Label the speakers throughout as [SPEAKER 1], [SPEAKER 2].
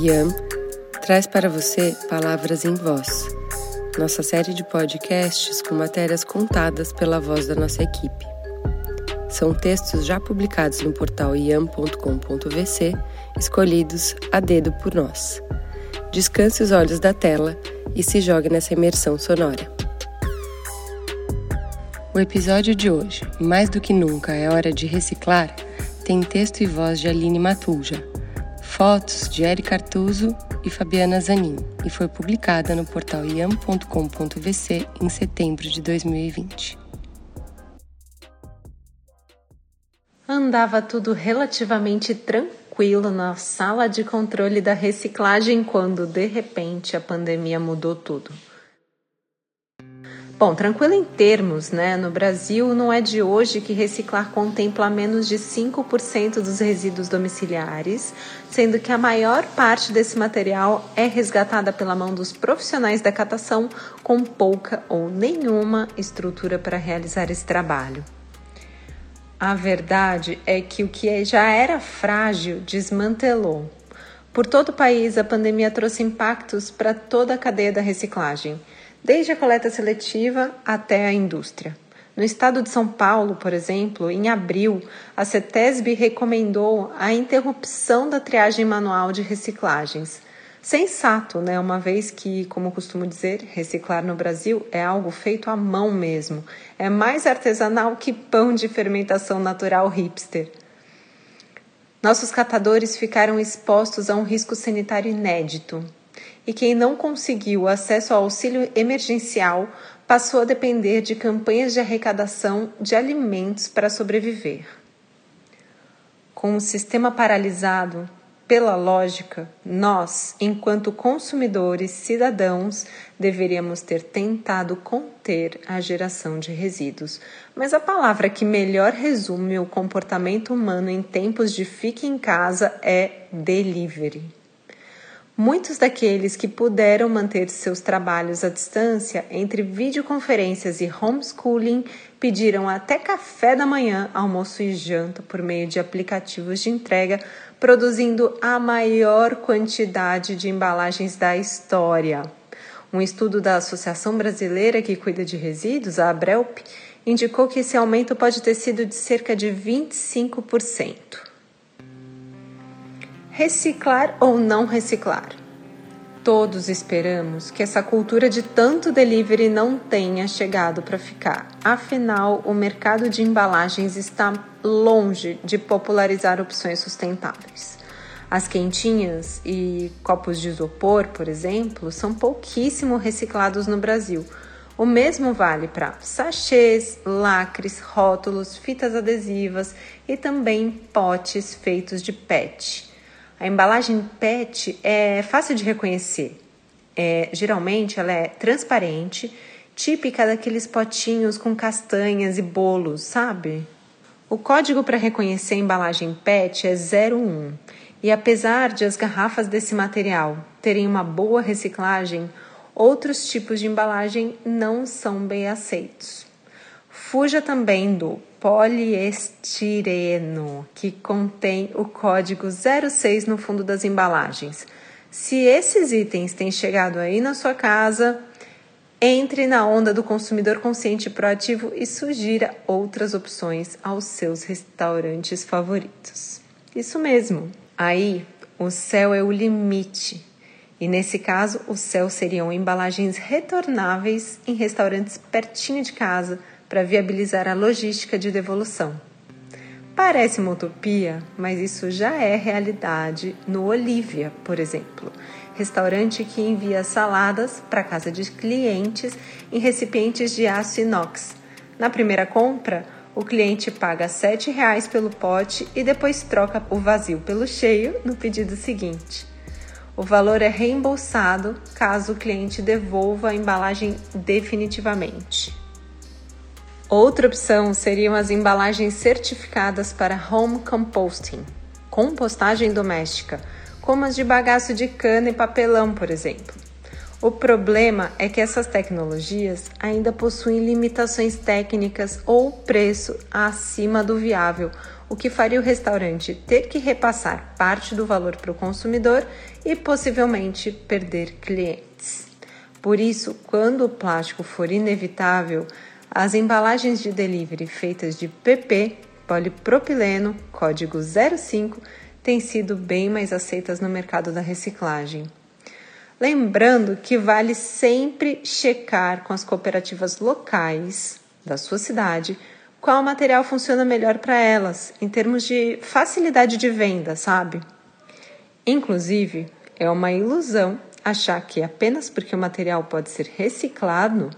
[SPEAKER 1] IAM traz para você Palavras em Voz, nossa série de podcasts com matérias contadas pela voz da nossa equipe. São textos já publicados no portal iam.com.vc, escolhidos a dedo por nós. Descanse os olhos da tela e se jogue nessa imersão sonora. O episódio de hoje, Mais do que Nunca é Hora de Reciclar, tem texto e voz de Aline Matulja, fotos de Eric Artuso e Fabiana Zanin e foi publicada no portal iam.com.vc em setembro de 2020.
[SPEAKER 2] Andava tudo relativamente tranquilo na sala de controle da reciclagem quando, de repente, a pandemia mudou tudo. Bom, tranquilo em termos, né? No Brasil, não é de hoje que reciclar contempla menos de 5% dos resíduos domiciliares, sendo que a maior parte desse material é resgatada pela mão dos profissionais da catação com pouca ou nenhuma estrutura para realizar esse trabalho. A verdade é que o que já era frágil desmantelou. Por todo o país, a pandemia trouxe impactos para toda a cadeia da reciclagem desde a coleta seletiva até a indústria. No estado de São Paulo, por exemplo, em abril, a CETESB recomendou a interrupção da triagem manual de reciclagens. Sensato, né? Uma vez que, como costumo dizer, reciclar no Brasil é algo feito à mão mesmo. É mais artesanal que pão de fermentação natural hipster. Nossos catadores ficaram expostos a um risco sanitário inédito e quem não conseguiu acesso ao auxílio emergencial passou a depender de campanhas de arrecadação de alimentos para sobreviver. Com o sistema paralisado, pela lógica, nós, enquanto consumidores cidadãos, deveríamos ter tentado conter a geração de resíduos. Mas a palavra que melhor resume o comportamento humano em tempos de fique em casa é delivery. Muitos daqueles que puderam manter seus trabalhos à distância entre videoconferências e homeschooling pediram até café da manhã, almoço e janta por meio de aplicativos de entrega, produzindo a maior quantidade de embalagens da história. Um estudo da Associação Brasileira que cuida de resíduos, a Abrelp, indicou que esse aumento pode ter sido de cerca de 25% reciclar ou não reciclar. Todos esperamos que essa cultura de tanto delivery não tenha chegado para ficar. Afinal, o mercado de embalagens está longe de popularizar opções sustentáveis. As quentinhas e copos de isopor, por exemplo, são pouquíssimo reciclados no Brasil. O mesmo vale para sachês, lacres, rótulos, fitas adesivas e também potes feitos de PET. A embalagem PET é fácil de reconhecer. É, geralmente ela é transparente, típica daqueles potinhos com castanhas e bolos, sabe? O código para reconhecer a embalagem PET é 01 e apesar de as garrafas desse material terem uma boa reciclagem, outros tipos de embalagem não são bem aceitos. Fuja também do poliestireno, que contém o código 06 no fundo das embalagens. Se esses itens têm chegado aí na sua casa, entre na onda do consumidor consciente e proativo e sugira outras opções aos seus restaurantes favoritos. Isso mesmo. Aí, o céu é o limite. E nesse caso, o céu seriam embalagens retornáveis em restaurantes pertinho de casa para viabilizar a logística de devolução. Parece uma utopia, mas isso já é realidade no Olivia, por exemplo, restaurante que envia saladas para casa de clientes em recipientes de aço inox. Na primeira compra, o cliente paga R$ 7,00 pelo pote e depois troca o vazio pelo cheio no pedido seguinte. O valor é reembolsado caso o cliente devolva a embalagem definitivamente. Outra opção seriam as embalagens certificadas para home composting, compostagem doméstica, como as de bagaço de cana e papelão, por exemplo. O problema é que essas tecnologias ainda possuem limitações técnicas ou preço acima do viável, o que faria o restaurante ter que repassar parte do valor para o consumidor e possivelmente perder clientes. Por isso, quando o plástico for inevitável, as embalagens de delivery feitas de PP, polipropileno, código 05, têm sido bem mais aceitas no mercado da reciclagem. Lembrando que vale sempre checar com as cooperativas locais da sua cidade qual material funciona melhor para elas, em termos de facilidade de venda, sabe? Inclusive, é uma ilusão achar que apenas porque o material pode ser reciclado,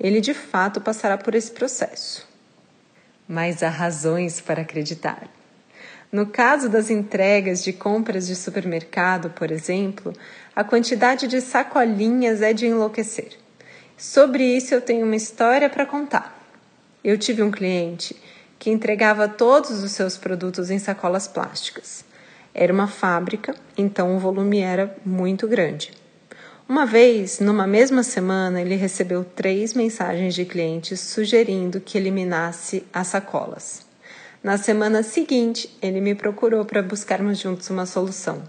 [SPEAKER 2] ele de fato passará por esse processo. Mas há razões para acreditar. No caso das entregas de compras de supermercado, por exemplo, a quantidade de sacolinhas é de enlouquecer. Sobre isso eu tenho uma história para contar. Eu tive um cliente que entregava todos os seus produtos em sacolas plásticas. Era uma fábrica, então o volume era muito grande. Uma vez, numa mesma semana, ele recebeu três mensagens de clientes sugerindo que eliminasse as sacolas. Na semana seguinte, ele me procurou para buscarmos juntos uma solução.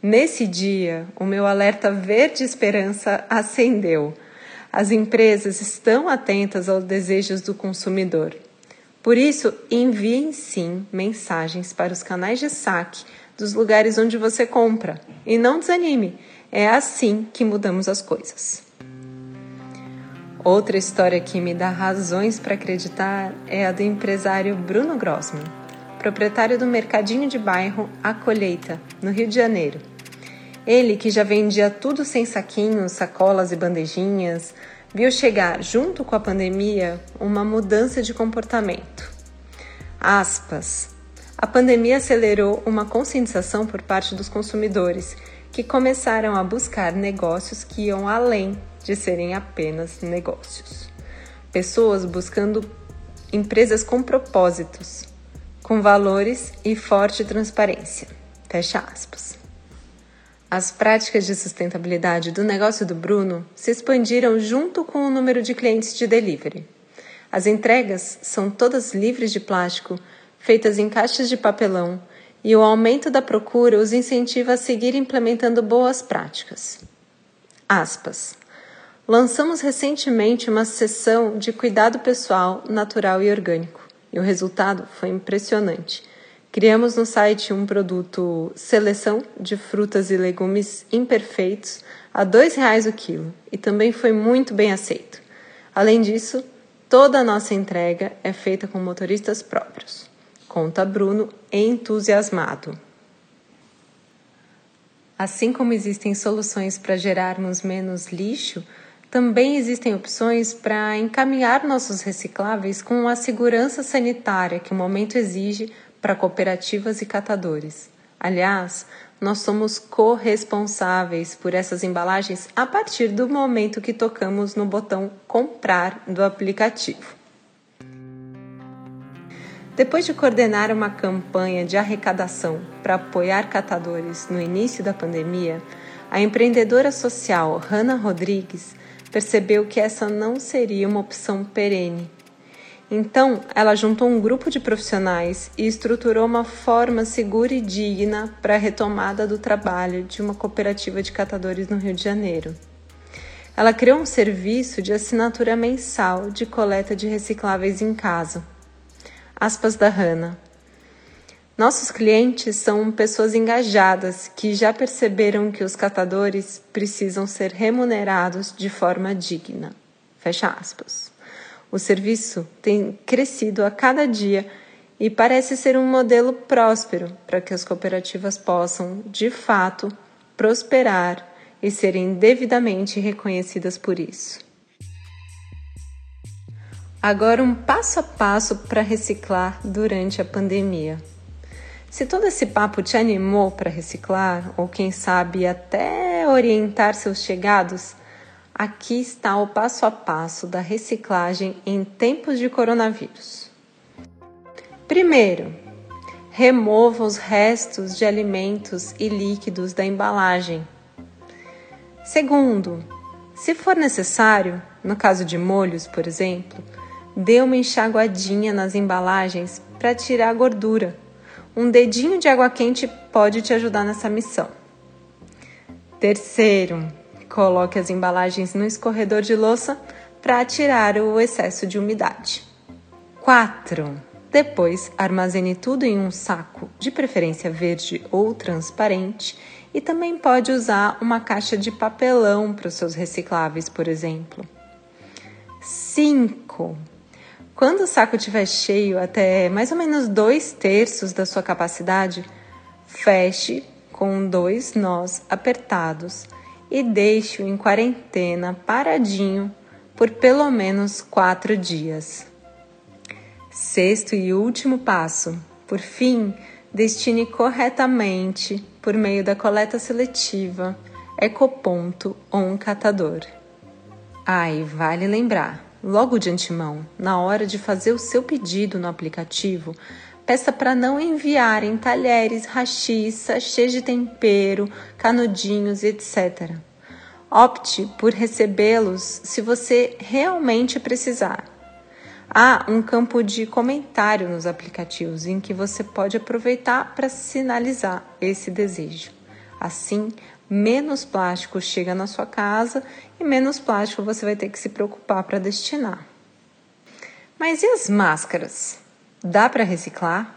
[SPEAKER 2] Nesse dia, o meu alerta verde esperança acendeu. As empresas estão atentas aos desejos do consumidor. Por isso, enviem sim mensagens para os canais de saque dos lugares onde você compra. E não desanime, é assim que mudamos as coisas. Outra história que me dá razões para acreditar é a do empresário Bruno Grossman, proprietário do mercadinho de bairro A Colheita, no Rio de Janeiro. Ele, que já vendia tudo sem saquinhos, sacolas e bandejinhas, viu chegar, junto com a pandemia, uma mudança de comportamento. Aspas. A pandemia acelerou uma conscientização por parte dos consumidores, que começaram a buscar negócios que iam além de serem apenas negócios. Pessoas buscando empresas com propósitos, com valores e forte transparência. Fecha aspas. As práticas de sustentabilidade do negócio do Bruno se expandiram junto com o número de clientes de delivery. As entregas são todas livres de plástico, feitas em caixas de papelão, e o aumento da procura os incentiva a seguir implementando boas práticas. Aspas. Lançamos recentemente uma sessão de cuidado pessoal, natural e orgânico, e o resultado foi impressionante. Criamos no site um produto seleção de frutas e legumes imperfeitos a R$ 2,00 o quilo e também foi muito bem aceito. Além disso, toda a nossa entrega é feita com motoristas próprios. Conta Bruno, entusiasmado. Assim como existem soluções para gerarmos menos lixo, também existem opções para encaminhar nossos recicláveis com a segurança sanitária que o momento exige para cooperativas e catadores. Aliás, nós somos corresponsáveis por essas embalagens a partir do momento que tocamos no botão comprar do aplicativo. Depois de coordenar uma campanha de arrecadação para apoiar catadores no início da pandemia, a empreendedora social Hanna Rodrigues percebeu que essa não seria uma opção perene. Então, ela juntou um grupo de profissionais e estruturou uma forma segura e digna para a retomada do trabalho de uma cooperativa de catadores no Rio de Janeiro. Ela criou um serviço de assinatura mensal de coleta de recicláveis em casa. Aspas da Hanna. Nossos clientes são pessoas engajadas que já perceberam que os catadores precisam ser remunerados de forma digna. Fecha aspas. O serviço tem crescido a cada dia e parece ser um modelo próspero para que as cooperativas possam, de fato, prosperar e serem devidamente reconhecidas por isso. Agora, um passo a passo para reciclar durante a pandemia. Se todo esse papo te animou para reciclar, ou quem sabe até orientar seus chegados, aqui está o passo a passo da reciclagem em tempos de coronavírus. Primeiro, remova os restos de alimentos e líquidos da embalagem. Segundo, se for necessário, no caso de molhos, por exemplo, dê uma enxaguadinha nas embalagens para tirar a gordura. Um dedinho de água quente pode te ajudar nessa missão. Terceiro, coloque as embalagens no escorredor de louça para tirar o excesso de umidade. 4. Depois, armazene tudo em um saco, de preferência verde ou transparente, e também pode usar uma caixa de papelão para os seus recicláveis, por exemplo. 5. Quando o saco estiver cheio até mais ou menos dois terços da sua capacidade, feche com dois nós apertados e deixe-o em quarentena paradinho por pelo menos quatro dias. Sexto e último passo: por fim, destine corretamente, por meio da coleta seletiva, ecoponto ou um catador. E vale lembrar, logo de antemão, na hora de fazer o seu pedido no aplicativo, peça para não enviarem talheres, rachis, sachês de tempero, canudinhos, etc. Opte por recebê-los se você realmente precisar Há um campo de comentário nos aplicativos em que você pode aproveitar para sinalizar esse desejo. Assim, menos plástico chega na sua casa e menos plástico você vai ter que se preocupar para destinar. Mas e as máscaras? Dá para reciclar?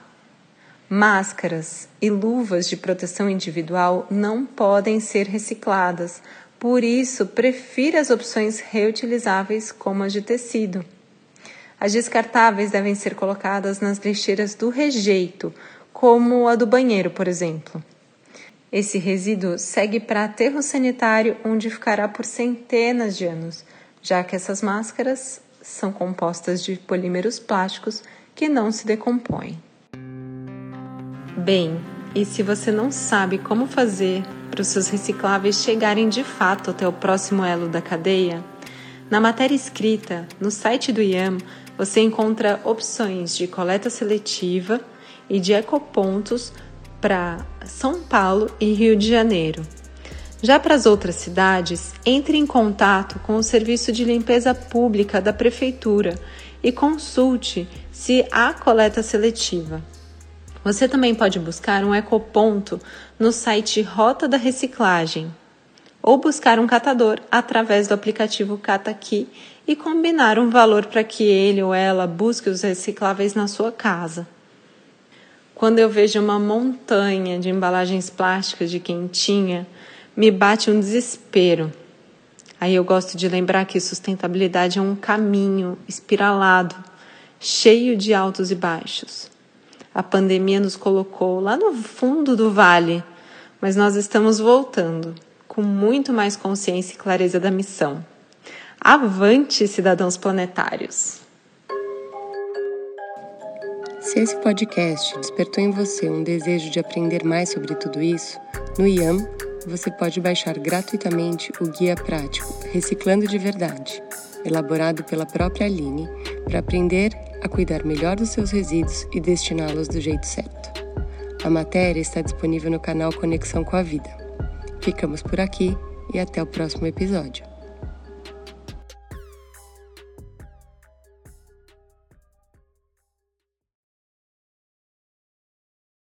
[SPEAKER 2] Máscaras e luvas de proteção individual não podem ser recicladas, por isso, prefira as opções reutilizáveis como as de tecido. As descartáveis devem ser colocadas nas lixeiras do rejeito, como a do banheiro, por exemplo. Esse resíduo segue para aterro sanitário, onde ficará por centenas de anos, já que essas máscaras são compostas de polímeros plásticos que não se decompõem. Bem, e se você não sabe como fazer para os seus recicláveis chegarem de fato até o próximo elo da cadeia, na matéria escrita no site do IAM você encontra opções de coleta seletiva e de ecopontos para São Paulo e Rio de Janeiro. Já para as outras cidades, entre em contato com o Serviço de Limpeza Pública da Prefeitura e consulte se há coleta seletiva. Você também pode buscar um ecoponto no site Rota da Reciclagem ou buscar um catador através do aplicativo Cataqui e combinar um valor para que ele ou ela busque os recicláveis na sua casa. Quando eu vejo uma montanha de embalagens plásticas de quentinha, me bate um desespero. Aí eu gosto de lembrar que sustentabilidade é um caminho espiralado, cheio de altos e baixos. A pandemia nos colocou lá no fundo do vale, mas nós estamos voltando com muito mais consciência e clareza da missão. Avante, cidadãos planetários!
[SPEAKER 1] Se esse podcast despertou em você um desejo de aprender mais sobre tudo isso, no IAM você pode baixar gratuitamente o Guia Prático Reciclando de Verdade, elaborado pela própria Aline, para aprender a cuidar melhor dos seus resíduos e destiná-los do jeito certo. A matéria está disponível no canal Conexão com a Vida. Ficamos por aqui e até o próximo episódio.